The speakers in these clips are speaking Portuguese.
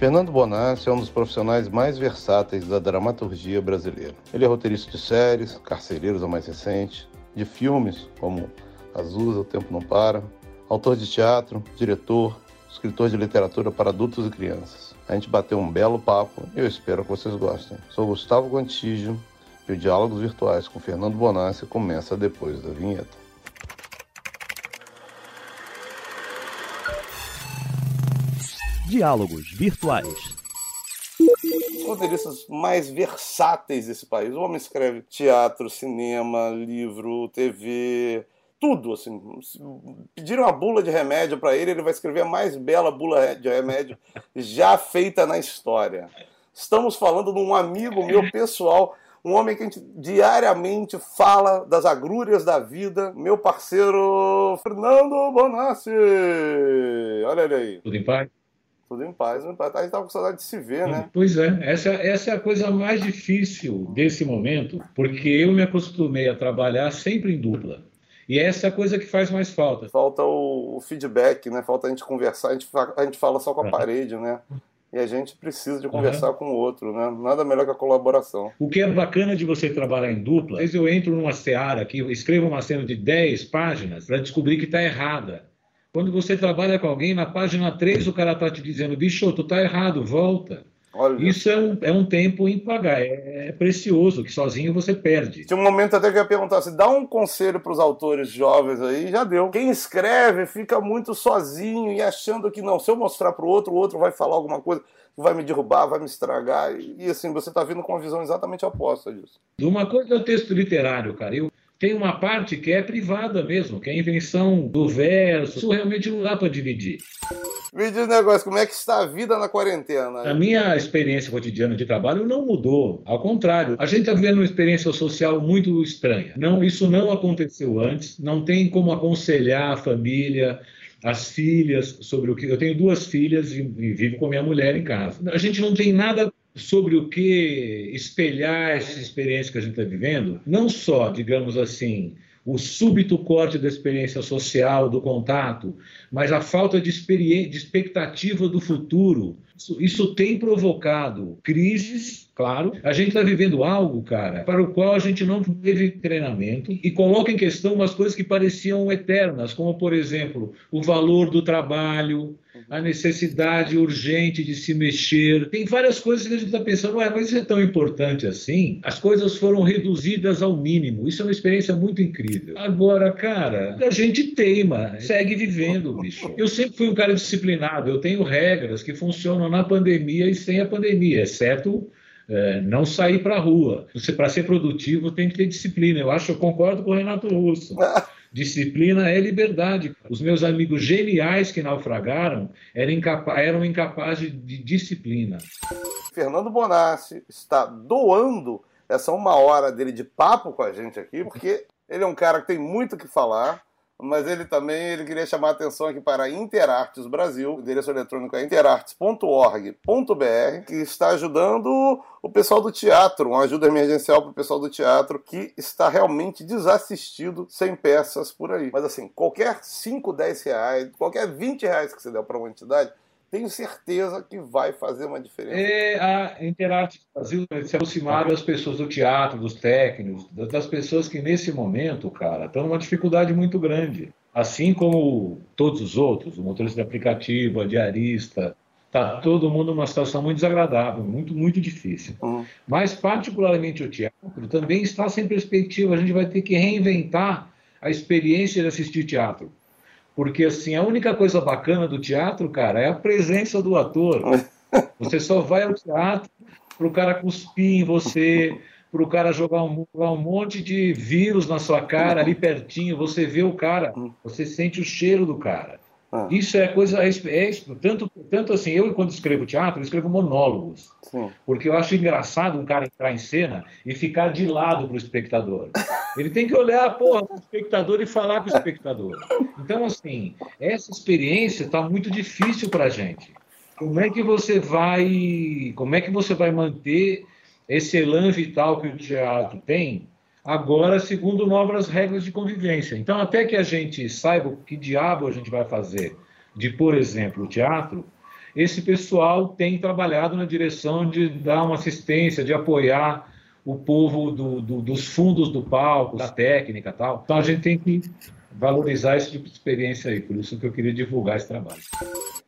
Fernando Bonassi é um dos profissionais mais versáteis da dramaturgia brasileira. Ele é roteirista de séries, Carcereiros, a mais recente, de filmes como Azusa, O Tempo Não Para, autor de teatro, diretor, escritor de literatura para adultos e crianças. A gente bateu um belo papo e eu espero que vocês gostem. Sou Gustavo Gontijo e o Diálogos Virtuais com Fernando Bonassi começa depois da vinheta. Diálogos Virtuais. Os roteiristas mais versáteis desse país. O homem escreve teatro, cinema, livro, TV, tudo. Assim. Pediram uma bula de remédio para ele, ele vai escrever a mais bela bula de remédio já feita na história. Estamos falando de um amigo meu pessoal um homem que a gente diariamente fala das agrúrias da vida, meu parceiro Fernando Bonassi. Olha ele aí. Tudo em paz? Tudo em paz, paz. A gente estava com saudade de se ver, né? Pois é, essa, essa é a coisa mais difícil desse momento, porque eu me acostumei a trabalhar sempre em dupla. E essa é a coisa que faz mais falta. Falta o, o feedback, né? Falta a gente conversar, a gente, a gente fala só com a é. parede, né? E a gente precisa de conversar uhum. com o outro, né? Nada melhor que a colaboração. O que é bacana de você trabalhar em dupla, às vezes eu entro numa seara aqui, escrevo uma cena de 10 páginas para descobrir que está errada. Quando você trabalha com alguém, na página 3 o cara está te dizendo, bicho, tu está errado, volta. Olha. Isso é um, é um tempo impagável, é, é precioso, que sozinho você perde. Tinha um momento até que eu ia perguntar, se dá um conselho para os autores jovens aí, já deu. Quem escreve fica muito sozinho e achando que não, se eu mostrar para o outro, o outro vai falar alguma coisa vai me derrubar, vai me estragar. E assim, você está vindo com uma visão exatamente oposta disso. Uma coisa é o texto literário, cara. Eu, tem uma parte que é privada mesmo, que é a invenção do verso. Isso realmente não dá para dividir. Me diz um negócio, como é que está a vida na quarentena? A minha experiência cotidiana de trabalho não mudou. Ao contrário, a gente está vivendo uma experiência social muito estranha. Não, isso não aconteceu antes, não tem como aconselhar a família, as filhas sobre o que. Eu tenho duas filhas e, e vivo com minha mulher em casa. A gente não tem nada sobre o que espelhar essa experiência que a gente está vivendo, não só, digamos assim, o súbito corte da experiência social, do contato, mas a falta de, de expectativa do futuro. Isso, isso tem provocado crises, claro. A gente está vivendo algo, cara, para o qual a gente não teve treinamento e coloca em questão umas coisas que pareciam eternas, como, por exemplo, o valor do trabalho, a necessidade urgente de se mexer. Tem várias coisas que a gente está pensando, ué, mas isso é tão importante assim? As coisas foram reduzidas ao mínimo. Isso é uma experiência muito incrível. Agora, cara, a gente teima, segue vivendo, bicho. Eu sempre fui um cara disciplinado, eu tenho regras que funcionam na pandemia e sem a pandemia, exceto é, não sair para a rua. Para ser produtivo tem que ter disciplina. Eu acho, eu concordo com o Renato Russo. Disciplina é liberdade. Os meus amigos geniais que naufragaram eram, incapa eram incapazes de disciplina. Fernando Bonassi está doando essa uma hora dele de papo com a gente aqui, porque ele é um cara que tem muito o que falar mas ele também ele queria chamar a atenção aqui para a Interartes Brasil, o endereço eletrônico é interartes.org.br, que está ajudando o pessoal do teatro, uma ajuda emergencial para o pessoal do teatro que está realmente desassistido sem peças por aí. Mas assim, qualquer 5, 10 reais, qualquer 20 reais que você der para uma entidade, tenho certeza que vai fazer uma diferença. É, a Interarte Brasil se aproximar das pessoas do teatro, dos técnicos, das pessoas que nesse momento, cara, estão numa dificuldade muito grande. Assim como todos os outros, o motorista de aplicativo, a diarista, está todo mundo numa situação muito desagradável, muito, muito difícil. Uhum. Mas, particularmente o teatro, também está sem perspectiva. A gente vai ter que reinventar a experiência de assistir teatro. Porque, assim, a única coisa bacana do teatro, cara, é a presença do ator. Você só vai ao teatro para o cara cuspir em você, para o cara jogar um, um, monte de vírus na sua cara ali pertinho. Você vê o cara, você sente o cheiro do cara. Ah. Isso é coisa. É, é, tanto, tanto assim, eu quando escrevo teatro, eu escrevo monólogos. Sim. Porque eu acho engraçado um cara entrar em cena e ficar de lado para o espectador. Ele tem que olhar porra, para o espectador e falar com o espectador. Então, assim, essa experiência está muito difícil para a gente. Como é que você vai. Como é que você vai manter esse elan vital que o teatro tem agora segundo novas regras de convivência. Então, até que a gente saiba o que diabo a gente vai fazer de, por exemplo, teatro, esse pessoal tem trabalhado na direção de dar uma assistência, de apoiar o povo do, do, dos fundos do palco, da técnica tal. Então a gente tem que valorizar esse tipo de experiência aí, por isso que eu queria divulgar esse trabalho.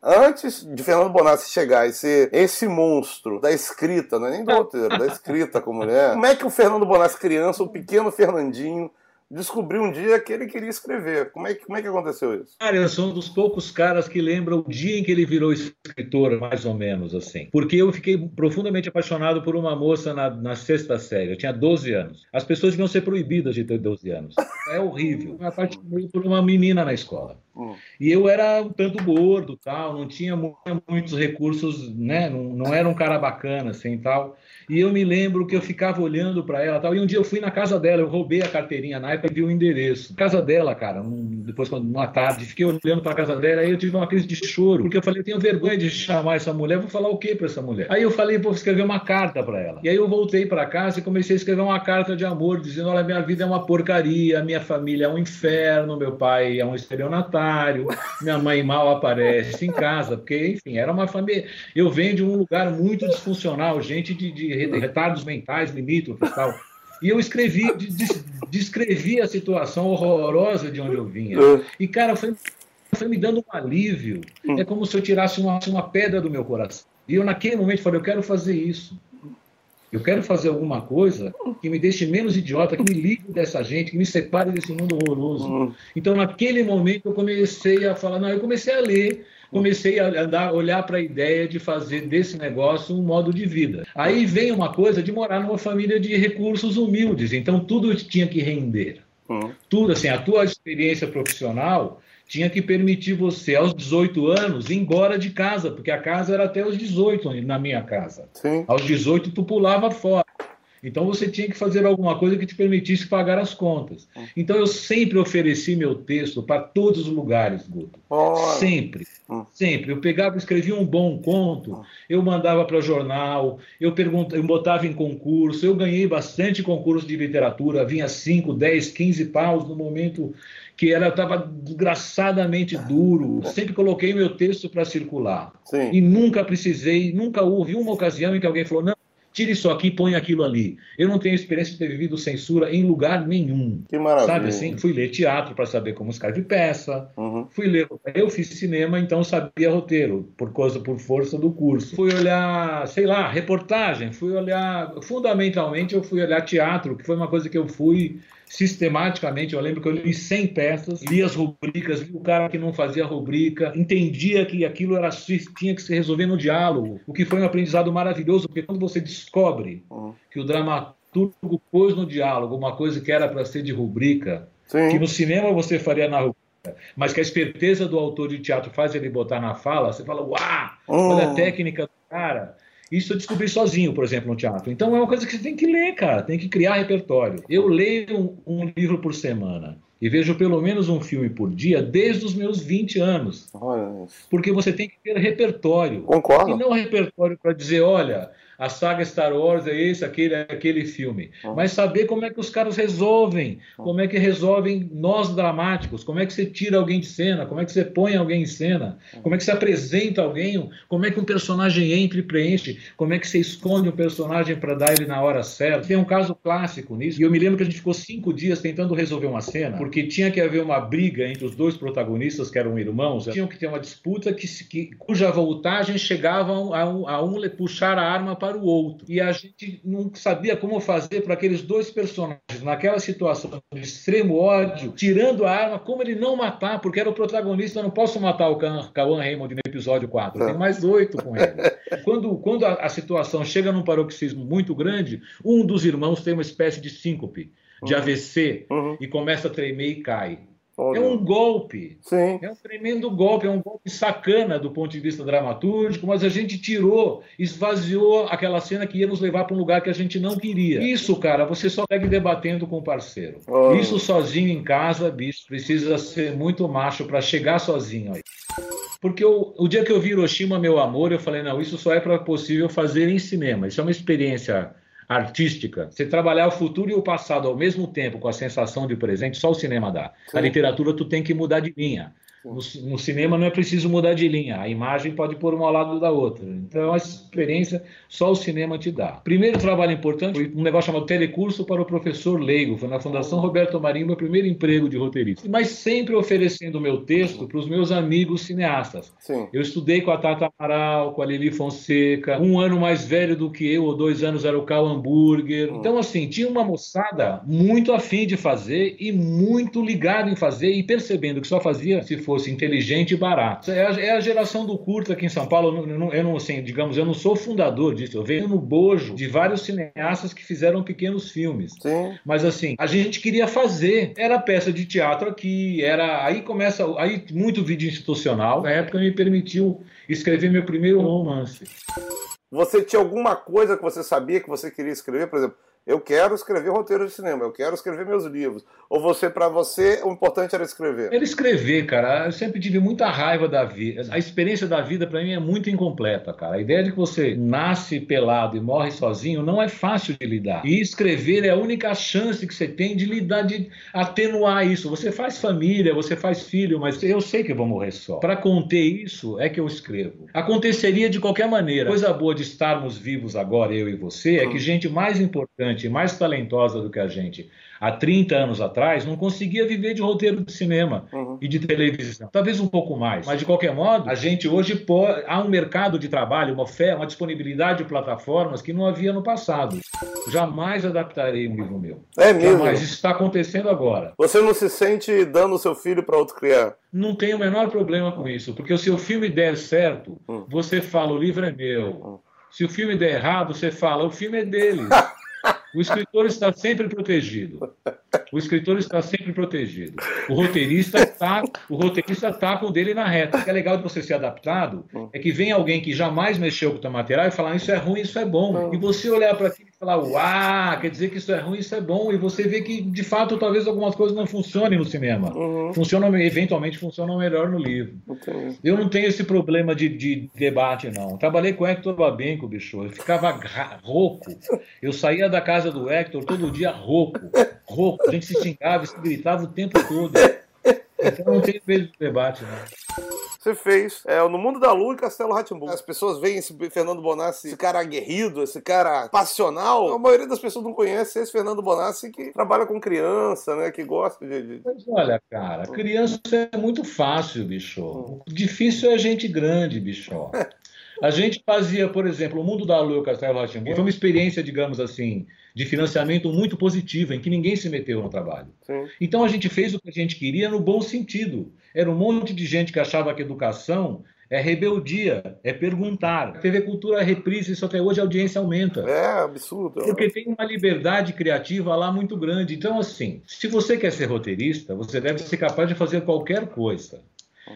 Antes de Fernando Bonassi chegar e ser esse monstro da escrita, não é nem do roteiro, da escrita como mulher, como é que o Fernando Bonassi criança, o pequeno Fernandinho, descobriu um dia que ele queria escrever. Como é, que, como é que aconteceu isso? Cara, eu sou um dos poucos caras que lembram o dia em que ele virou escritor, mais ou menos assim. Porque eu fiquei profundamente apaixonado por uma moça na, na sexta série. Eu tinha 12 anos. As pessoas deviam ser proibidas de ter 12 anos. É horrível. Eu me apaixonei por uma menina na escola. Hum. E eu era um tanto gordo, tal, não tinha muitos recursos, né? Não, não era um cara bacana, assim, tal. E eu me lembro que eu ficava olhando para ela tal. E um dia eu fui na casa dela, eu roubei a carteirinha na época e vi o endereço. Casa dela, cara, um, depois, uma tarde, fiquei olhando para a casa dela, aí eu tive uma crise de choro, porque eu falei, eu tenho vergonha de chamar essa mulher, vou falar o quê para essa mulher? Aí eu falei, vou escrever uma carta para ela. E aí eu voltei para casa e comecei a escrever uma carta de amor, dizendo: olha, minha vida é uma porcaria, minha família é um inferno, meu pai é um estelionatário, minha mãe mal aparece em casa, porque, enfim, era uma família. Eu venho de um lugar muito disfuncional, gente de, de retardos mentais limítrofes e tal. E eu escrevi, descrevi a situação horrorosa de onde eu vinha. É. E, cara, foi, foi me dando um alívio. Hum. É como se eu tirasse uma, uma pedra do meu coração. E eu, naquele momento, falei: eu quero fazer isso. Eu quero fazer alguma coisa que me deixe menos idiota, que me livre dessa gente, que me separe desse mundo horroroso. Hum. Então, naquele momento, eu comecei a falar, não, eu comecei a ler, comecei a andar, olhar para a ideia de fazer desse negócio um modo de vida. Aí vem uma coisa de morar numa família de recursos humildes, então tudo tinha que render. Uhum. Tudo assim, a tua experiência profissional tinha que permitir você, aos 18 anos, ir embora de casa, porque a casa era até os 18 na minha casa. Sim. Aos 18 tu pulava fora. Então você tinha que fazer alguma coisa que te permitisse pagar as contas. Hum. Então eu sempre ofereci meu texto para todos os lugares, Guto. Sempre. Hum. Sempre. Eu pegava, escrevia um bom conto, hum. eu mandava para jornal, eu, perguntava, eu botava em concurso, eu ganhei bastante concurso de literatura, vinha 5, 10, 15 paus no momento que ela estava desgraçadamente duro. Sempre coloquei meu texto para circular. Sim. E nunca precisei, nunca houve uma ocasião em que alguém falou: não, tire isso aqui e põe aquilo ali. Eu não tenho experiência de ter vivido censura em lugar nenhum. Que maravilha. Sabe assim? Fui ler teatro para saber como escreve peça. Uhum. Fui ler. Eu fiz cinema, então sabia roteiro, por coisa, por força do curso. Fui olhar, sei lá, reportagem. Fui olhar. Fundamentalmente, eu fui olhar teatro, que foi uma coisa que eu fui sistematicamente. Eu lembro que eu li 100 peças, li as rubricas, li o cara que não fazia rubrica, entendia que aquilo era tinha que se resolver no diálogo, o que foi um aprendizado maravilhoso, porque quando você descobre uhum. que o dramaturgo pôs no diálogo uma coisa que era para ser de rubrica, Sim. que no cinema você faria na rubrica, mas que a esperteza do autor de teatro faz ele botar na fala, você fala, uau, olha a uhum. técnica do cara. Isso eu descobri sozinho, por exemplo, no teatro. Então é uma coisa que você tem que ler, cara, tem que criar repertório. Eu leio um, um livro por semana e vejo pelo menos um filme por dia desde os meus 20 anos. Olha. Porque você tem que ter repertório. Concordo. E não repertório para dizer, olha, a saga Star Wars é esse, aquele, aquele filme. Uhum. Mas saber como é que os caras resolvem, como é que resolvem nós dramáticos, como é que você tira alguém de cena, como é que você põe alguém em cena, como é que você apresenta alguém, como é que um personagem entra e preenche, como é que você esconde um personagem para dar ele na hora certa. Tem um caso clássico nisso, e eu me lembro que a gente ficou cinco dias tentando resolver uma cena, porque tinha que haver uma briga entre os dois protagonistas, que eram irmãos, tinham que ter uma disputa que, que cuja voltagem chegava a um, a um puxar a arma para o outro. E a gente não sabia como fazer para aqueles dois personagens, naquela situação de extremo ódio, tirando a arma, como ele não matar, porque era o protagonista, eu não posso matar o Kawan Raymond no episódio 4, tem mais oito com ele. Quando, quando a, a situação chega num paroxismo muito grande, um dos irmãos tem uma espécie de síncope, de uhum. AVC, uhum. e começa a tremer e cai. É um golpe. Sim. É um tremendo golpe, é um golpe sacana do ponto de vista dramatúrgico, mas a gente tirou, esvaziou aquela cena que ia nos levar para um lugar que a gente não queria. Isso, cara, você só segue debatendo com o parceiro. Oh. Isso sozinho em casa, bicho, precisa ser muito macho para chegar sozinho aí. Porque eu, o dia que eu vi Hiroshima, meu amor, eu falei, não, isso só é possível fazer em cinema. Isso é uma experiência artística, você trabalhar o futuro e o passado ao mesmo tempo com a sensação de presente, só o cinema dá. Sim. A literatura tu tem que mudar de linha. No, no, cinema não é preciso mudar de linha, a imagem pode pôr uma ao lado da outra. Então, a experiência só o cinema te dá. Primeiro trabalho importante foi um negócio chamado Telecurso para o Professor Leigo. Foi na Fundação Roberto Marinho, meu primeiro emprego de roteirista. Mas sempre oferecendo o meu texto para os meus amigos cineastas. Sim. Eu estudei com a Tata Amaral, com a Lili Fonseca. Um ano mais velho do que eu, ou dois anos, era o Cal Hamburger. Hum. Então, assim, tinha uma moçada muito afim de fazer e muito ligada em fazer e percebendo que só fazia se fosse inteligente e barato. É a, é a geração do curto aqui em São Paulo. Eu não, eu não, assim, digamos, eu não sou fundador disso. Eu venho no bojo de vários cineastas que fizeram pequenos filmes. Sim. Mas assim, a gente queria fazer. Era peça de teatro aqui, era aí começa aí muito vídeo institucional. Na época me permitiu escrever meu primeiro romance. Você tinha alguma coisa que você sabia que você queria escrever, por exemplo? Eu quero escrever roteiro de cinema, eu quero escrever meus livros. Ou você, para você, o importante era escrever? Era escrever, cara. Eu sempre tive muita raiva da vida. A experiência da vida, para mim, é muito incompleta, cara. A ideia de que você nasce pelado e morre sozinho não é fácil de lidar. E escrever é a única chance que você tem de lidar, de atenuar isso. Você faz família, você faz filho, mas eu sei que eu vou morrer só. Para conter isso, é que eu escrevo. Aconteceria de qualquer maneira. Coisa boa de estarmos vivos agora, eu e você, é que gente mais importante mais talentosa do que a gente há 30 anos atrás, não conseguia viver de roteiro de cinema uhum. e de televisão. Talvez um pouco mais. Mas, de qualquer modo, a gente hoje pode, há um mercado de trabalho, uma fé, uma disponibilidade de plataformas que não havia no passado. Jamais adaptarei um livro meu. É mesmo? Jamais. Isso está acontecendo agora. Você não se sente dando o seu filho para outro criar? Não tenho o menor problema com isso, porque se o filme der certo, hum. você fala, o livro é meu. Hum. Se o filme der errado, você fala, o filme é dele. O escritor está sempre protegido. O escritor está sempre protegido. O roteirista está, o roteirista está com o dele na reta. O que é legal de você ser adaptado é que vem alguém que jamais mexeu com o teu material e falar isso é ruim, isso é bom. E você olhar para aquilo falar, uau, quer dizer que isso é ruim, isso é bom. E você vê que, de fato, talvez algumas coisas não funcionem no cinema. Uhum. Funcionam, eventualmente funcionam melhor no livro. Eu não tenho esse problema de, de debate, não. Trabalhei com o Hector Babenco, bicho. Eu ficava rouco. Eu saía da casa do Hector todo dia rouco. Rouco gente se xingava, se gritava o tempo todo. Então não tem medo de debate, né? Você fez é, No Mundo da Lua e Castelo Ratimbu. As pessoas veem esse Fernando Bonassi, esse cara aguerrido, esse cara passional. A maioria das pessoas não conhece esse Fernando Bonassi que trabalha com criança, né? Que gosta de. de... Mas olha, cara, criança é muito fácil, bicho. Hum. O difícil é gente grande, bicho. A gente fazia, por exemplo, o Mundo da Lua e o Castelo Ratimbu. Foi uma experiência, digamos assim, de financiamento muito positiva, em que ninguém se meteu no trabalho. Sim. Então a gente fez o que a gente queria no bom sentido. Era um monte de gente que achava que educação é rebeldia, é perguntar. TV Cultura é reprise, isso até hoje a audiência aumenta. É absurdo. Porque tem uma liberdade criativa lá muito grande. Então, assim, se você quer ser roteirista, você deve ser capaz de fazer qualquer coisa.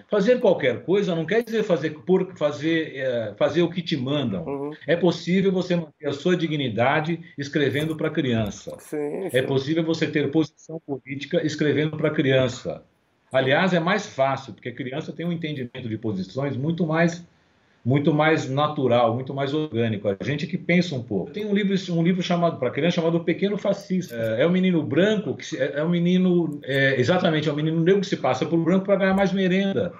Fazer qualquer coisa não quer dizer fazer por fazer, é, fazer o que te mandam. Uhum. É possível você manter a sua dignidade escrevendo para criança. Sim, sim. É possível você ter posição política escrevendo para criança. Aliás, é mais fácil, porque a criança tem um entendimento de posições muito mais muito mais natural, muito mais orgânico. A gente que pensa um pouco. Tem um livro, um livro chamado para criança chamado Pequeno Fascista. É, é um menino branco que se, é, é um menino é, exatamente é um menino negro que se passa por branco para ganhar mais merenda.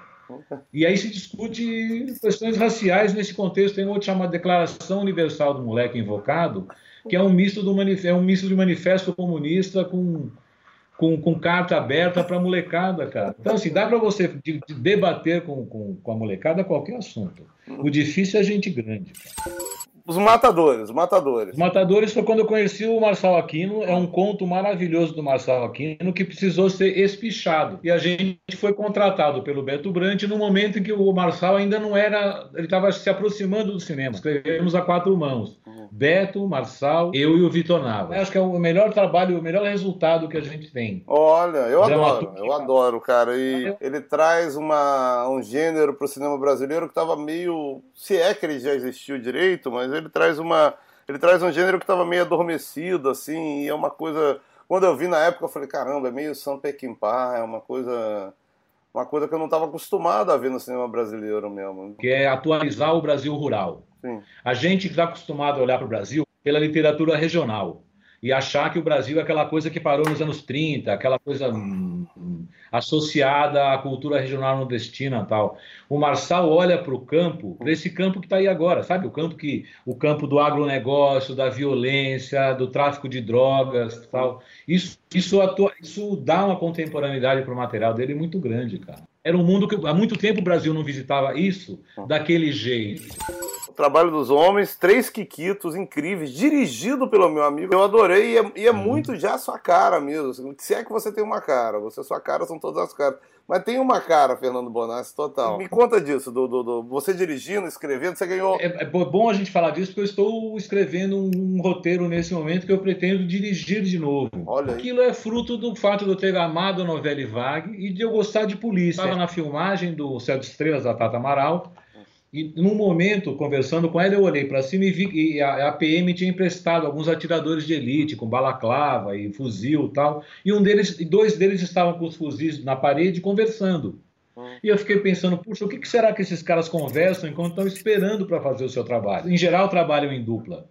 E aí se discute questões raciais nesse contexto. Tem outro chamado Declaração Universal do Moleque Invocado, que é um misto, do é um misto de manifesto comunista com com, com carta aberta para a molecada, cara. Então, assim, dá para você de, de debater com, com, com, a molecada qualquer assunto. O difícil é gente grande. Cara. Os Matadores, os Matadores. Os Matadores foi quando eu conheci o Marçal Aquino. É um conto maravilhoso do Marçal Aquino que precisou ser espichado. E a gente foi contratado pelo Beto Brant no momento em que o Marçal ainda não era. Ele estava se aproximando do cinema. Escrevemos a quatro mãos. Beto, Marçal, eu e o Vitor Nava. Acho que é o melhor trabalho, o melhor resultado que a gente tem. Olha, eu adoro, eu adoro, cara. E ele traz uma, um gênero para o cinema brasileiro que estava meio. Se é que ele já existiu direito, mas ele traz uma. Ele traz um gênero que estava meio adormecido, assim, e é uma coisa. Quando eu vi na época, eu falei, caramba, é meio Sam Peckinpah, é uma coisa. Uma coisa que eu não estava acostumado a ver no cinema brasileiro mesmo. Que é atualizar o Brasil rural. Sim. A gente está acostumado a olhar para o Brasil pela literatura regional. e achar que o Brasil é aquela coisa que parou nos anos 30, aquela coisa hum, associada à cultura regional nordestina tal. O Marçal olha para o campo, para esse campo que está aí agora, sabe? O campo que o campo do agronegócio, da violência, do tráfico de drogas tal. Isso, isso, atua, isso dá uma contemporaneidade para o material dele muito grande, cara. Era um mundo que há muito tempo o Brasil não visitava isso daquele jeito trabalho dos homens, três Quiquitos incríveis, dirigido pelo meu amigo. Eu adorei e é, e é uhum. muito já a sua cara mesmo. Se é que você tem uma cara, você sua cara são todas as caras. Mas tem uma cara, Fernando Bonassi, total. Me conta disso, do, do, do você dirigindo, escrevendo, você ganhou. É, é, bom a gente falar disso, porque eu estou escrevendo um, roteiro nesse momento que eu pretendo dirigir de novo. Olha aí. Aquilo é fruto do fato de eu ter amado a novela Vague e de eu gostar de polícia. Estava na filmagem do Céu de Estrelas da Tata Amaral. E num momento, conversando com ela, eu olhei para cima e vi que a, a, PM tinha emprestado alguns atiradores de elite, com balaclava e fuzil e tal. E um deles, dois deles estavam com os fuzis na parede conversando. Hum. E eu fiquei pensando, puxa, o que, que será que esses caras conversam enquanto estão esperando para fazer o seu trabalho? Em geral, trabalham em dupla.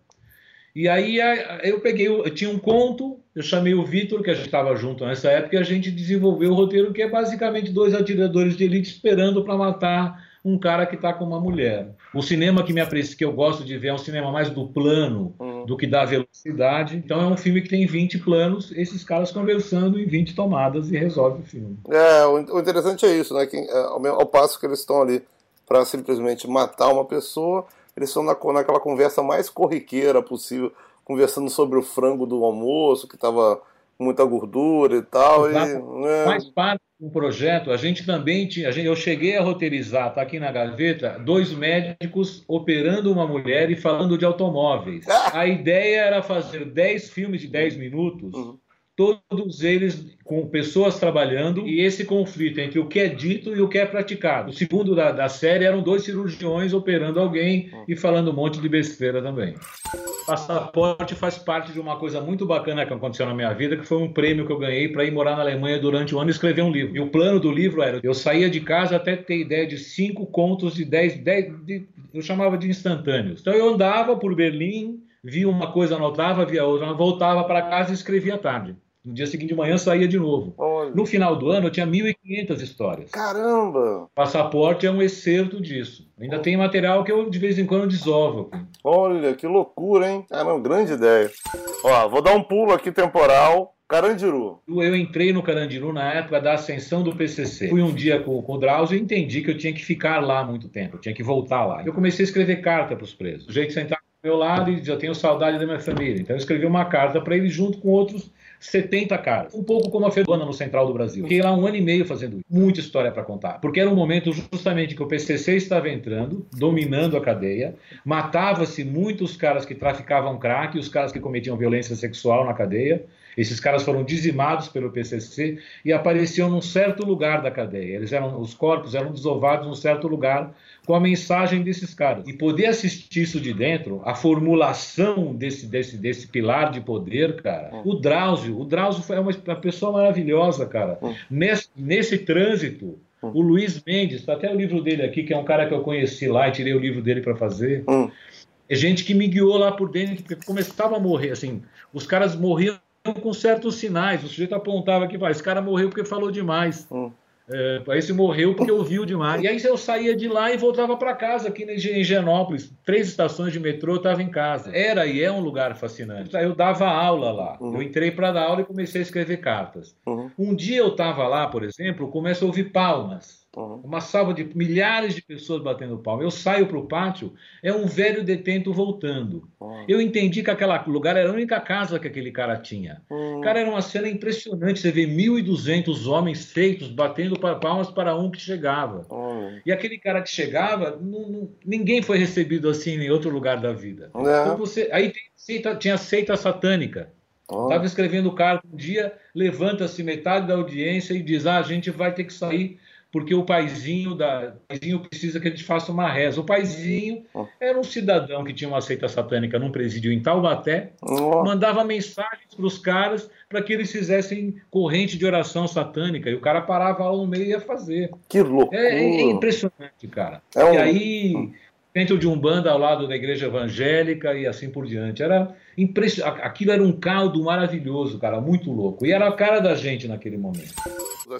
E aí eu peguei, eu tinha um conto, eu chamei o Vitor, que a gente estava junto nessa época, e a gente desenvolveu o roteiro, que é basicamente dois atiradores de elite esperando para matar um cara que está com uma mulher. O cinema que me aprecia, que eu gosto de ver é um cinema mais do plano uhum. do que da velocidade. Então é um filme que tem 20 planos, esses caras conversando em 20 tomadas e resolve o filme. É, o interessante é isso, né? Que, é, ao, ao passo que eles estão ali para simplesmente matar uma pessoa, eles estão na, naquela conversa mais corriqueira possível, conversando sobre o frango do almoço, que estava muita gordura e tal. Exato. E, né? Faz parte um projeto, a gente também tinha, gente, eu cheguei a roteirizar, está aqui na gaveta, dois médicos operando uma mulher e falando de automóveis. Ah! A ideia era fazer 10 filmes de 10 minutos uhum todos eles com pessoas trabalhando e esse conflito entre o que é dito e o que é praticado. O segundo da, da série eram dois cirurgiões operando alguém e falando um monte de besteira também. Passaporte faz parte de uma coisa muito bacana que aconteceu na minha vida, que foi um prêmio que eu ganhei para ir morar na Alemanha durante um ano e escrever um livro. E o plano do livro era: eu saía de casa até ter ideia de cinco contos de dez, dez de, eu chamava de instantâneos. Então eu andava por Berlim, via uma coisa, anotava, via outra, voltava para casa e escrevia à tarde. No dia seguinte de manhã saía de novo. Olha. No final do ano eu tinha 1.500 histórias. Caramba! Passaporte é um excerto disso. Ainda tem material que eu de vez em quando desovo. Olha, que loucura, hein? Ah, não, grande ideia. Ó, vou dar um pulo aqui temporal. Carandiru. Eu entrei no Carandiru na época da ascensão do PCC. Fui um dia com, com o Drauzio e entendi que eu tinha que ficar lá muito tempo, eu tinha que voltar lá. Eu comecei a escrever carta para os presos. O jeito de sentar do meu lado e já tenho saudade da minha família. Então eu escrevi uma carta para ele junto com outros 70 caras. Um pouco como a Fedona no Central do Brasil. Fiquei lá um ano e meio fazendo isso. Muita história para contar. Porque era um momento justamente que o PCC estava entrando, dominando a cadeia, matava-se muitos caras que traficavam crack, os caras que cometiam violência sexual na cadeia. Esses caras foram dizimados pelo PCC e apareciam num certo lugar da cadeia. Eles eram, os corpos eram desovados num certo lugar com a mensagem desses caras. E poder assistir isso de dentro, a formulação desse, desse, desse pilar de poder, cara. Hum. O Drauzio, o Drauzio foi uma, uma pessoa maravilhosa, cara. Hum. Nesse, nesse trânsito, hum. o Luiz Mendes, tá até o livro dele aqui, que é um cara que eu conheci lá e tirei o livro dele para fazer. É gente que me guiou lá por dentro, que começava a morrer, assim, os caras morriam com certos sinais. O sujeito apontava que esse cara morreu porque falou demais. Hum. É, esse morreu porque ouviu demais. E aí eu saía de lá e voltava para casa, aqui em Higienópolis. Três estações de metrô, eu estava em casa. Era e é um lugar fascinante. Eu dava aula lá. Uhum. Eu entrei para dar aula e comecei a escrever cartas. Uhum. Um dia eu estava lá, por exemplo, começo a ouvir palmas. Uhum. Uma salva de milhares de pessoas batendo palma. Eu saio para o pátio, é um velho detento voltando. Uhum. Eu entendi que aquele lugar era a única casa que aquele cara tinha. Uhum. Cara, era uma cena impressionante. Você vê 1.200 homens feitos batendo palmas para um que chegava. E aquele cara que chegava, não, não, ninguém foi recebido assim em outro lugar da vida. É. Então você, aí seita, tinha seita satânica. Estava escrevendo carta um dia, levanta-se metade da audiência e diz: ah, a gente vai ter que sair porque o paizinho, da, o paizinho precisa que a gente faça uma reza. O paizinho era um cidadão que tinha uma seita satânica num presídio em Taubaté, oh. mandava mensagens para os caras para que eles fizessem corrente de oração satânica, e o cara parava lá no meio e ia fazer. Que loucura! É, é impressionante, cara. É um... E aí centro de Umbanda ao lado da igreja evangélica e assim por diante. Era impressionante. Aquilo era um caldo maravilhoso, cara, muito louco. E era a cara da gente naquele momento.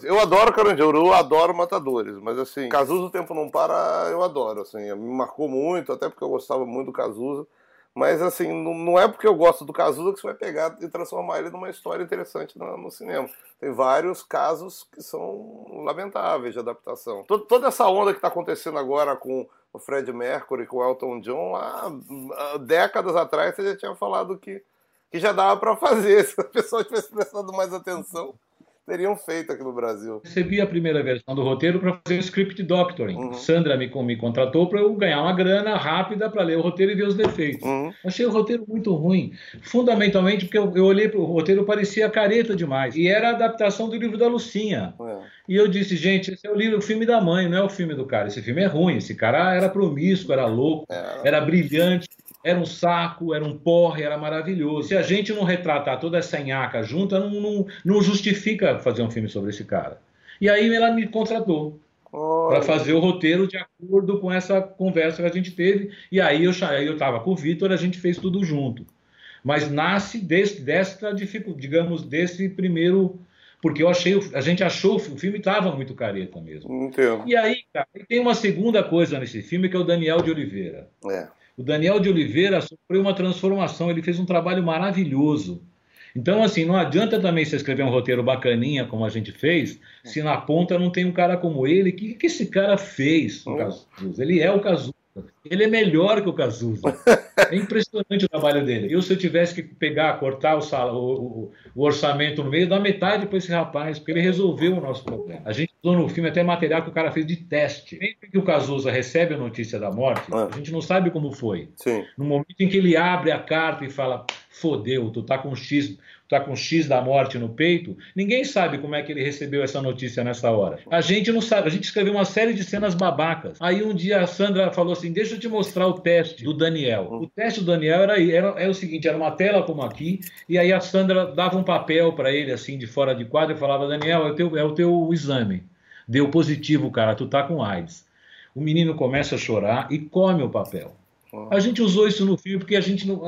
Eu adoro Carandiru, eu adoro Matadores, mas assim, Cazuza o Tempo Não Para, eu adoro, assim, me marcou muito, até porque eu gostava muito do Cazuza. Mas assim, não é porque eu gosto do Cazuza que você vai pegar e transformar ele numa história interessante no, no cinema. Tem vários casos que são lamentáveis de adaptação. Toda essa onda que está acontecendo agora com o Fred Mercury, com o Elton John, há, há décadas atrás você já tinha falado que, que já dava para fazer se a pessoa tivesse prestado mais atenção teriam feito aqui no Brasil. Recebi a primeira versão do roteiro para fazer o script doctoring. Uhum. Sandra me, me contratou para eu ganhar uma grana rápida para ler o roteiro e ver os defeitos. Uhum. Achei o roteiro muito ruim, fundamentalmente porque eu, eu olhei para o roteiro parecia careta demais e era a adaptação do livro da Lucinha. É. E eu disse, gente, esse é o livro, o filme da mãe, não é o filme do cara. Esse filme é ruim. Esse cara era promíscuo, era louco, é. era brilhante era um saco, era um porre, era maravilhoso. Se a gente não retratar toda essa nhaca junta, não, não, não justifica fazer um filme sobre esse cara. E aí ela me contratou para fazer o roteiro de acordo com essa conversa que a gente teve. E aí eu estava com o Vitor, a gente fez tudo junto. Mas nasce desse, desta dificuldade, digamos, desse primeiro. Porque eu achei, a gente achou, o filme estava muito careta mesmo. Entendo. E aí, cara, tem uma segunda coisa nesse filme que é o Daniel de Oliveira. É. O Daniel de Oliveira sofreu uma transformação, ele fez um trabalho maravilhoso. Então, assim, não adianta também você escrever um roteiro bacaninha, como a gente fez, se na ponta não tem um cara como ele. O que, que esse cara fez? Ele é o Cazuza. Ele é melhor que o Cazuza. É impressionante o trabalho dele. Eu, se eu tivesse que pegar, cortar o, sal, o, o, orçamento no meio, dar metade para esse rapaz, porque ele resolveu o nosso problema. A gente usou no filme até material que o cara fez de teste. Sempre que o Cazuza recebe a notícia da morte, ah. a gente não sabe como foi. Sim. No momento em que ele abre a carta e fala: fodeu, tu tá com X está com X da morte no peito, ninguém sabe como é que ele recebeu essa notícia nessa hora. A gente não sabe, a gente escreveu uma série de cenas babacas. Aí um dia a Sandra falou assim: deixa eu te mostrar o teste do Daniel. O teste do Daniel era, era, era o seguinte: era uma tela como aqui, e aí a Sandra dava um papel para ele, assim, de fora de quadro, e falava: Daniel, é o teu, é o teu exame. Deu positivo, cara, tu tá com AIDS. O menino começa a chorar e come o papel. A gente usou isso no filme porque a gente não,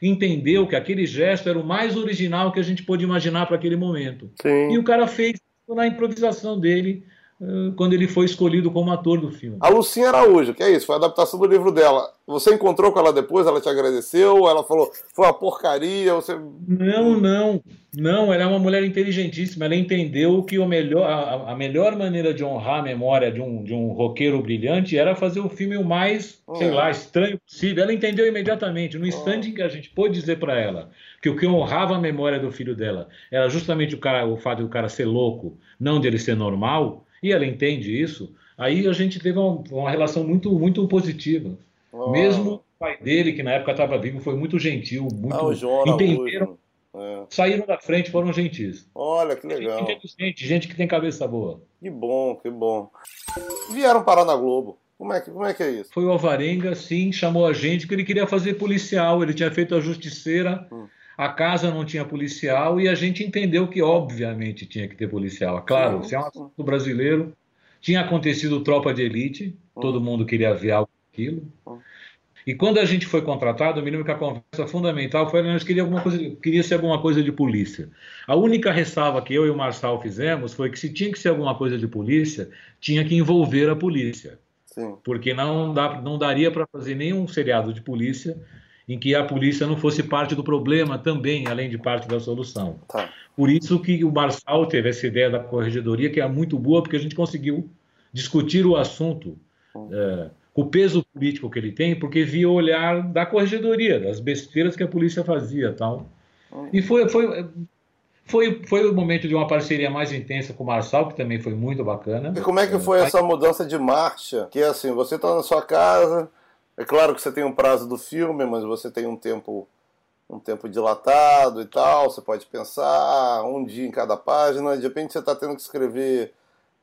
entendeu que aquele gesto era o mais original que a gente pôde imaginar para aquele momento. Sim. E o cara fez na improvisação dele quando ele foi escolhido como ator do filme. A Lucinha Araújo, que é isso, foi a adaptação do livro dela. Você encontrou com ela depois, ela te agradeceu, ela falou, foi uma porcaria, você... Não, não, não, ela é uma mulher inteligentíssima, ela entendeu que o melhor, a, a melhor maneira de honrar a memória de um, de um roqueiro brilhante era fazer o filme o mais, sei uhum. lá, estranho possível. Ela entendeu imediatamente, no instante uhum. em que a gente pôde dizer para ela que o que honrava a memória do filho dela era justamente o, cara, o fato do cara ser louco, não dele ser normal, e ela entende isso, aí a gente teve uma, uma relação muito, muito positiva. Oh. Mesmo o pai dele, que na época estava vivo, foi muito gentil, muito ah, João entenderam, é. saíram da frente, foram gentis. Olha que legal. Gente, gente que tem cabeça boa. Que bom, que bom. Vieram parar na Globo. Como é, que, como é que é isso? Foi o Alvarenga, sim, chamou a gente que ele queria fazer policial. Ele tinha feito a Justiceira. Hum a casa não tinha policial e a gente entendeu que, obviamente, tinha que ter policial. Claro, se é um assunto brasileiro, tinha acontecido tropa de elite, todo mundo queria ver algo daquilo. E quando a gente foi contratado, eu me lembro que a conversa fundamental foi que nós queríamos alguma coisa, queria ser alguma coisa de polícia. A única ressalva que eu e o Marçal fizemos foi que se tinha que ser alguma coisa de polícia, tinha que envolver a polícia. Sim. Porque não, dá, não daria para fazer nenhum seriado de polícia em que a polícia não fosse parte do problema também, além de parte da solução. Tá. Por isso que o Marçal teve essa ideia da corregedoria, que é muito boa, porque a gente conseguiu discutir o assunto é, com o peso político que ele tem, porque via o olhar da corregedoria, das besteiras que a polícia fazia tal. Hum. E foi, foi, foi, foi o momento de uma parceria mais intensa com o Marçal, que também foi muito bacana. E como é que foi essa mudança de marcha? Que é assim, você está na sua casa é claro que você tem um prazo do filme, mas você tem um tempo um tempo dilatado e tal. Você pode pensar um dia em cada página. De repente você está tendo que escrever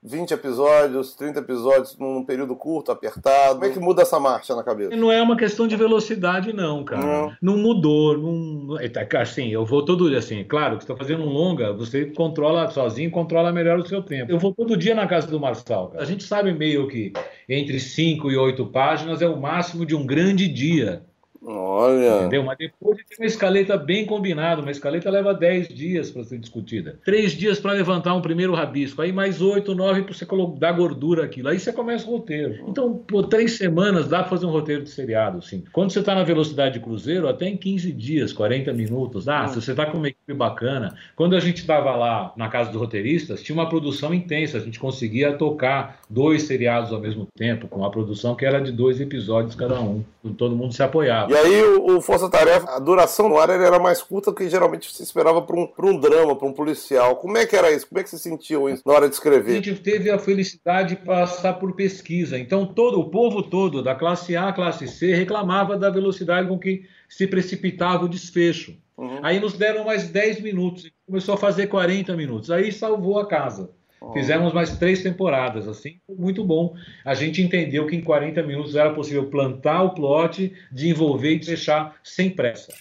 20 episódios, 30 episódios num período curto, apertado? Como é que muda essa marcha na cabeça? Não é uma questão de velocidade, não, cara. Não, não mudou. Não... Assim, eu vou todo dia, assim, claro que você está fazendo um longa, você controla sozinho, controla melhor o seu tempo. Eu vou todo dia na casa do Marçal. Cara. A gente sabe meio que entre 5 e 8 páginas é o máximo de um grande dia. Olha. Entendeu? Mas depois tem uma escaleta bem combinada. Uma escaleta leva 10 dias para ser discutida. Três dias para levantar um primeiro rabisco. Aí mais 8, 9 para você dar gordura aquilo. Aí você começa o roteiro. Então, por três semanas dá para fazer um roteiro de seriado, sim. Quando você está na velocidade de cruzeiro, até em 15 dias, 40 minutos. Ah, se você está com uma equipe bacana. Quando a gente estava lá na casa dos roteiristas, tinha uma produção intensa. A gente conseguia tocar dois seriados ao mesmo tempo, com uma produção que era de dois episódios cada um. Todo mundo se apoiava. E aí o, o Força Tarefa, a duração no ar era mais curta do que geralmente se esperava para um, um drama, para um policial. Como é que era isso? Como é que você sentiu isso na hora de escrever? A gente teve a felicidade de passar por pesquisa. Então todo o povo todo, da classe A à classe C, reclamava da velocidade com que se precipitava o desfecho. Uhum. Aí nos deram mais 10 minutos, começou a fazer 40 minutos. Aí salvou a casa. Fizemos mais três temporadas, assim, muito bom. A gente entendeu que em 40 minutos era possível plantar o plot, desenvolver e fechar sem pressa.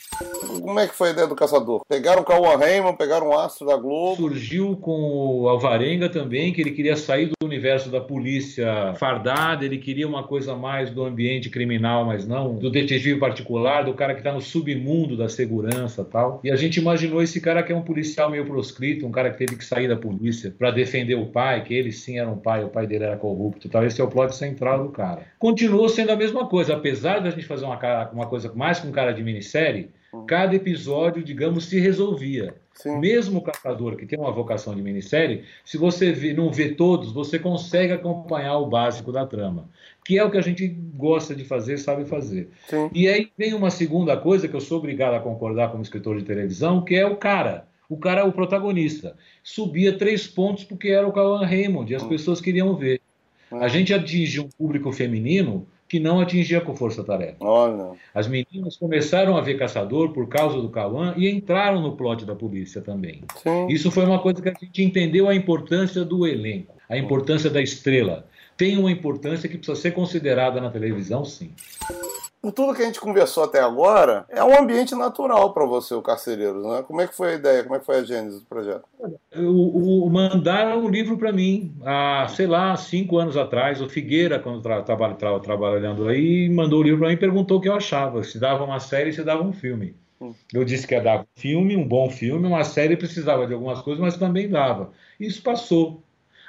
Como é que foi a ideia do Caçador? Pegaram o Cauã Raymond, pegaram o Astro da Globo. Surgiu com o Alvarenga também, que ele queria sair do universo da polícia fardada, ele queria uma coisa mais do ambiente criminal, mas não do detetive particular, do cara que está no submundo da segurança tal. E a gente imaginou esse cara que é um policial meio proscrito, um cara que teve que sair da polícia para defender o pai, que ele sim era um pai, o pai dele era corrupto tal. Esse é o plot central do cara. Continuou sendo a mesma coisa, apesar da gente fazer uma, uma coisa mais com cara de minissérie, cada episódio, digamos, se resolvia. Sim. Mesmo o caçador que tem uma vocação de minissérie, se você vê, não vê todos, você consegue acompanhar o básico da trama, que é o que a gente gosta de fazer, sabe fazer. Sim. E aí vem uma segunda coisa que eu sou obrigado a concordar como escritor de televisão, que é o cara. O cara o protagonista. Subia três pontos porque era o Cauan Raymond e as hum. pessoas queriam ver. Hum. A gente atinge um público feminino que não atingia com força-tarefa. As meninas começaram a ver Caçador por causa do Cauã e entraram no plot da polícia também. Sim. Isso foi uma coisa que a gente entendeu a importância do elenco, a importância da estrela. Tem uma importância que precisa ser considerada na televisão, sim por tudo que a gente conversou até agora, é um ambiente natural para você, o Carcereiros, né? Como é que foi a ideia, como é que foi a gênese do projeto? O, o mandaram um livro para mim, há, sei lá, cinco anos atrás, o Figueira, quando estava tra trabalhando aí, mandou o livro para mim e perguntou o que eu achava, se dava uma série, se dava um filme. Hum. Eu disse que ia dar um filme, um bom filme, uma série precisava de algumas coisas, mas também dava. Isso passou.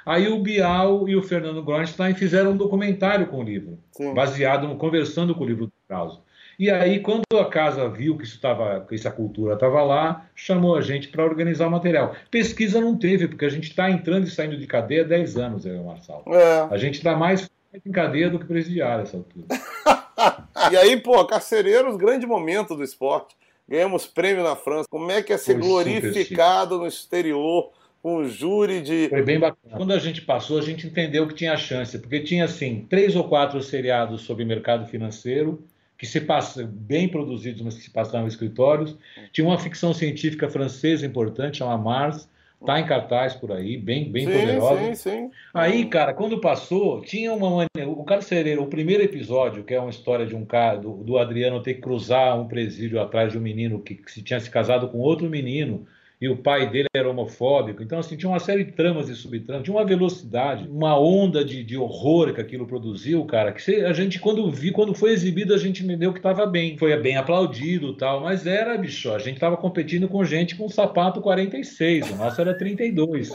Aí o Bial e o Fernando Gronstein fizeram um documentário com o livro, Sim. baseado no conversando com o livro Krause. E aí, quando a casa viu que, isso tava, que essa cultura estava lá, chamou a gente para organizar o material. Pesquisa não teve, porque a gente está entrando e saindo de cadeia há 10 anos, eu Marçal. É. A gente está mais em cadeia do que presidiário nessa altura. e aí, pô, Carcereiros, grande momento do esporte. Ganhamos prêmio na França. Como é que é ser Foi glorificado no exterior com um júri de. Foi bem bacana. Quando a gente passou, a gente entendeu que tinha chance, porque tinha assim três ou quatro seriados sobre mercado financeiro que se passam bem produzidos, mas que se passaram em escritórios. Tinha uma ficção científica francesa importante, chama Mars, tá em cartaz por aí, bem, bem sim, poderosa. Sim, sim. Aí, cara, quando passou, tinha uma maneira. O carcereiro, o primeiro episódio, que é uma história de um cara, do, do Adriano ter que cruzar um presídio atrás de um menino que, que se tinha se casado com outro menino e o pai dele era homofóbico. Então, assim, tinha uma série de tramas e subtramas, tinha uma velocidade, uma onda de, de horror que aquilo produziu, cara, que a gente, quando vi, quando foi exibido, a gente entendeu que estava bem. Foi bem aplaudido tal, mas era, bicho, a gente estava competindo com gente com sapato 46, o nosso era 32.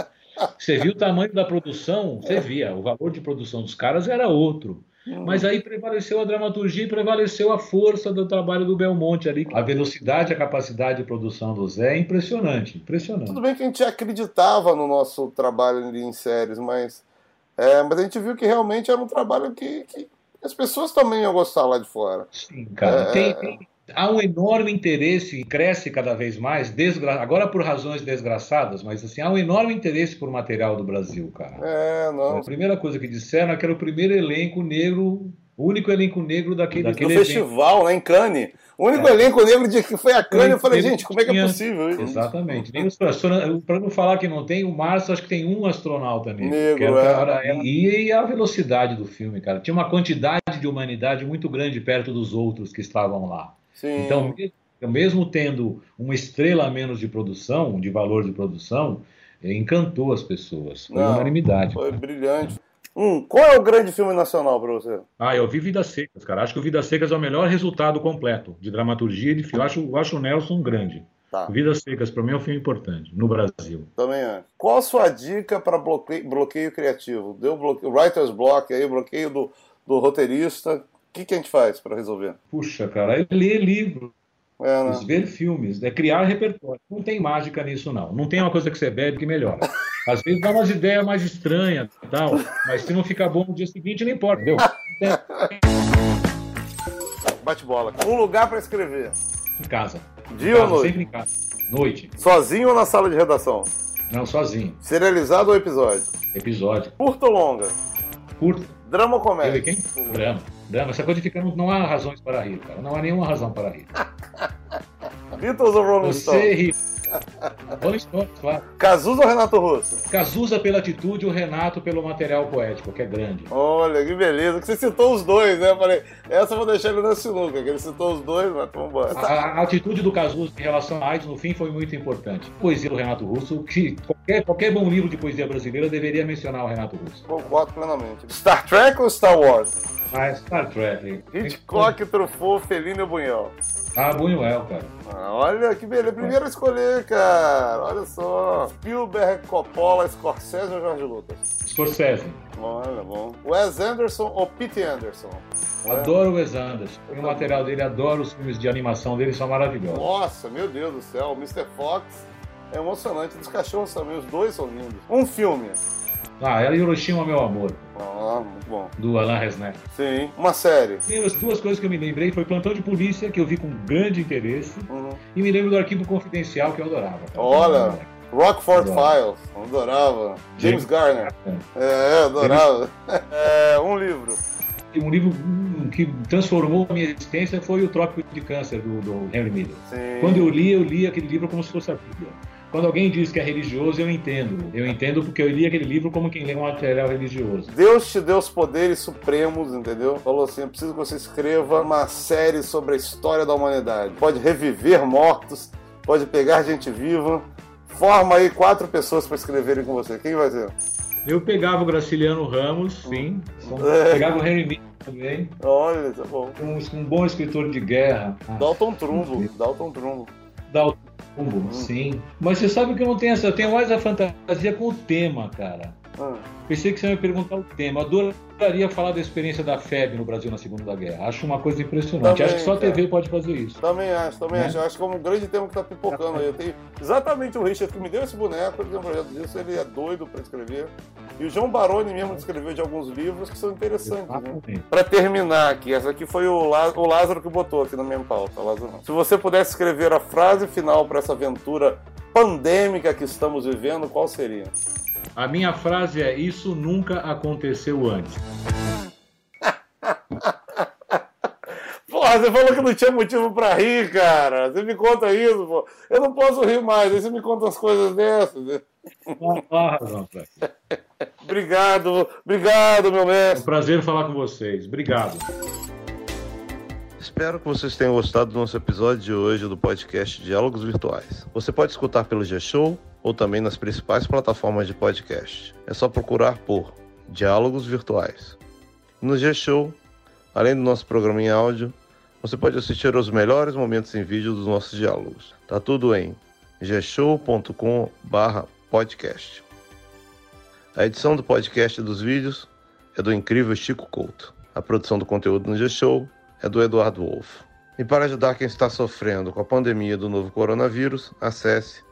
Você viu o tamanho da produção, você via, o valor de produção dos caras era outro. Mas aí prevaleceu a dramaturgia e prevaleceu a força do trabalho do Belmonte ali. A velocidade, a capacidade de produção do Zé é impressionante, impressionante. Tudo bem que a gente acreditava no nosso trabalho ali em séries, mas, é, mas a gente viu que realmente era um trabalho que, que as pessoas também iam gostar lá de fora. Sim, cara. É... Tem, tem, há um enorme interesse e cresce cada vez mais, desgra... agora por razões desgraçadas, mas assim, há um enorme interesse por material do Brasil, cara. É, não. A primeira coisa que disseram é que era o primeiro elenco negro O único elenco negro daquele, daquele festival, né, em Cannes. O único é. elenco negro de que foi a Cannes, eu falei, gente, como é que é possível isso? Exatamente. Nem os para não falar que não tem, o Márcio acho que tem um astronauta negro. negro é. é. e, e, a velocidade do filme, cara. Tinha uma quantidade de humanidade muito grande perto dos outros que estavam lá. Sim. Então, mesmo tendo uma estrela a menos de produção, de valor de produção, encantou as pessoas. Foi Não, unanimidade. Foi cara. brilhante. Hum, qual é o grande filme nacional para você? Ah, eu vi Vidas Secas, cara. Acho que o Vidas Secas é o melhor resultado completo de dramaturgia e de filme. Acho, eu acho o Nelson grande. Tá. Vidas Secas, para mim, é um filme importante no Brasil. Também é. Qual a sua dica para bloqueio, bloqueio, criativo? Deu bloqueio, writer's block aí, bloqueio do, do roteirista. O que, que a gente faz para resolver? Puxa, cara, é ler livro. É, né? Ver filmes, é criar repertório. Não tem mágica nisso, não. Não tem uma coisa que você bebe que melhora. Às vezes dá umas ideias mais estranhas tal, mas se não ficar bom no dia seguinte, não importa, entendeu? Bate bola. Um lugar para escrever. Em casa. Dia em casa, ou noite? Sempre em casa. Noite. Sozinho ou na sala de redação? Não, sozinho. Serializado ou episódio? Episódio. Curto ou longa? Curto. Drama ou comédia? quem? Drama. Drama. Essa coisa fica, não, não há razões para rir, cara. Não há nenhuma razão para rir. Beatles ou Rolling Stone? Você ri. Rolling Stones, claro. Cazuza ou Renato Russo? Cazuza pela atitude, o Renato pelo material poético, que é grande. Olha, que beleza. Que você citou os dois, né? Eu falei, essa eu vou deixar ele na sinuca, que ele citou os dois, mas vamos embora. A, a, atitude do Cazuza em relação a AIDS, no fim, foi muito importante. Poesia do Renato Russo, que qualquer, qualquer bom livro de poesia brasileira deveria mencionar o Renato Russo. Concordo plenamente. Star Trek ou Star Wars? Ah, Star Trek. Hitchcock, Truffaut, Fellini ou Bunhol? Ah, Buñuel, cara. Ah, olha que beleza. Primeiro escolher, cara. Olha só. Spielberg, Coppola, Scorsese ou Jorge Lucas? Scorsese. Olha, bom. Wes Anderson ou Pete Anderson? Adoro o Wes Anderson. o material dele, adoro os filmes de animação dele, são maravilhosos. Nossa, meu Deus do céu. O Mr. Fox é emocionante. Os cachorros também, os dois são lindos. Um filme. Ah, era Hiroshima, meu amor. Ah, muito bom. Do Alain Resnais. Sim. Uma série. Tem as duas coisas que eu me lembrei. Foi Plantão de Polícia, que eu vi com grande interesse. Uhum. E me lembro do Arquivo Confidencial, que eu adorava. Olha, Rockford Files. Eu adorava. James, James Garner. É, eu adorava. é, um livro. Um livro que transformou a minha existência foi O Trópico de Câncer, do, do Henry Miller. Sim. Quando eu li, eu li aquele livro como se fosse a Bíblia. Quando alguém diz que é religioso, eu entendo. Eu entendo porque eu li aquele livro como quem lê um material religioso. Deus te deu os poderes supremos, entendeu? Falou assim: eu preciso que você escreva uma série sobre a história da humanidade. Pode reviver mortos, pode pegar gente viva. Forma aí quatro pessoas para escreverem com você. Quem vai ser? Eu pegava o Graciliano Ramos, sim. É. Pegava o Henry também. Olha, tá bom. Um, um bom escritor de guerra. Dalton Trumbo. Dalton Trumbo. Dalton Trumbo, sim. Mas você sabe que eu não tenho essa. Eu tenho mais a fantasia com o tema, cara. Ah. Pensei que você ia me perguntar o tema. Adoraria falar da experiência da FEB no Brasil na Segunda Guerra. Acho uma coisa impressionante. Também, acho que só a TV pode fazer isso. Também acho, também né? acho. Acho que é um grande tema que está pipocando aí. Eu tenho exatamente o Richard que me deu esse boneco, ele tem um projeto disso, ele é doido para escrever. E o João Baroni mesmo escreveu de alguns livros que são interessantes. Né? Para terminar aqui, essa aqui foi o, o Lázaro que botou aqui na minha pauta. Lázaro. Se você pudesse escrever a frase final para essa aventura pandêmica que estamos vivendo, qual seria? A minha frase é: Isso nunca aconteceu antes. Porra, você falou que não tinha motivo para rir, cara. Você me conta isso, pô. Eu não posso rir mais, aí você me conta as coisas dessas. obrigado, obrigado, meu mestre. É um prazer falar com vocês. Obrigado. Espero que vocês tenham gostado do nosso episódio de hoje do podcast Diálogos Virtuais. Você pode escutar pelo G-Show ou também nas principais plataformas de podcast. É só procurar por Diálogos Virtuais. No G-Show, além do nosso programa em áudio, você pode assistir aos melhores momentos em vídeo dos nossos diálogos. Tá tudo em gshow.com/podcast. A edição do podcast e dos vídeos é do incrível Chico Couto. A produção do conteúdo no G-Show é do Eduardo Wolff. E para ajudar quem está sofrendo com a pandemia do novo coronavírus, acesse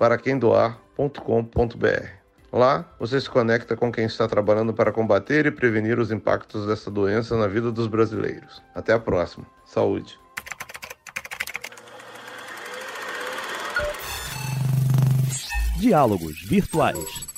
paraquemdoar.com.br. Lá, você se conecta com quem está trabalhando para combater e prevenir os impactos dessa doença na vida dos brasileiros. Até a próxima. Saúde. Diálogos Virtuais